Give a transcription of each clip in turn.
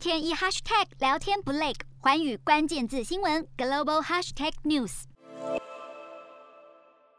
天一 hashtag 聊天不累，寰宇关键字新闻 global hashtag news。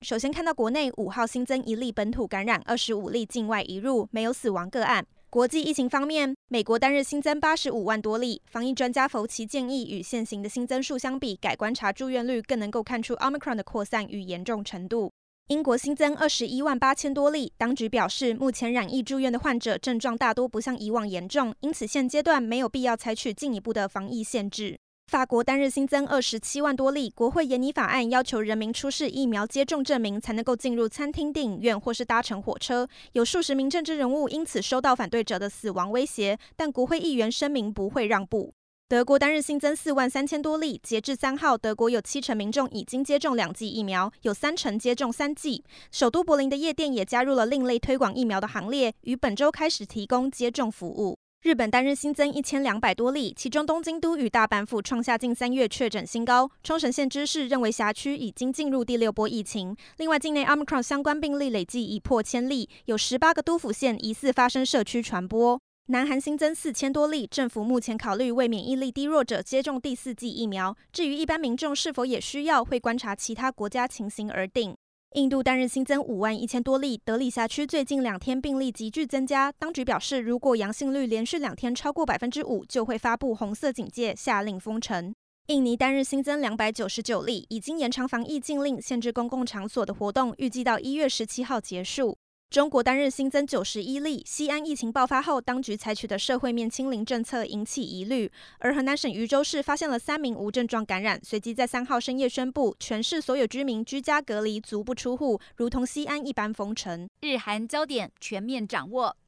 首先看到国内五号新增一例本土感染，二十五例境外移入，没有死亡个案。国际疫情方面，美国单日新增八十五万多例。防疫专家弗奇建议，与现行的新增数相比，改观察住院率，更能够看出 Omicron 的扩散与严重程度。英国新增二十一万八千多例，当局表示，目前染疫住院的患者症状大多不像以往严重，因此现阶段没有必要采取进一步的防疫限制。法国单日新增二十七万多例，国会研拟法案，要求人民出示疫苗接种证明才能够进入餐厅、电影院或是搭乘火车。有数十名政治人物因此收到反对者的死亡威胁，但国会议员声明不会让步。德国单日新增四万三千多例，截至三号，德国有七成民众已经接种两剂疫苗，有三成接种三剂。首都柏林的夜店也加入了另类推广疫苗的行列，于本周开始提供接种服务。日本单日新增一千两百多例，其中东京都与大阪府创下近三月确诊新高。冲绳县知事认为辖区已经进入第六波疫情。另外，境内 Omicron 相关病例累计已破千例，有十八个都府县疑似发生社区传播。南韩新增四千多例，政府目前考虑为免疫力低弱者接种第四剂疫苗。至于一般民众是否也需要，会观察其他国家情形而定。印度单日新增五万一千多例，德里辖区最近两天病例急剧增加。当局表示，如果阳性率连续两天超过百分之五，就会发布红色警戒，下令封城。印尼单日新增两百九十九例，已经延长防疫禁令，限制公共场所的活动，预计到一月十七号结束。中国单日新增九十一例，西安疫情爆发后，当局采取的社会面清零政策引起疑虑。而河南省禹州市发现了三名无症状感染，随即在三号深夜宣布，全市所有居民居家隔离，足不出户，如同西安一般封城。日韩焦点全面掌握。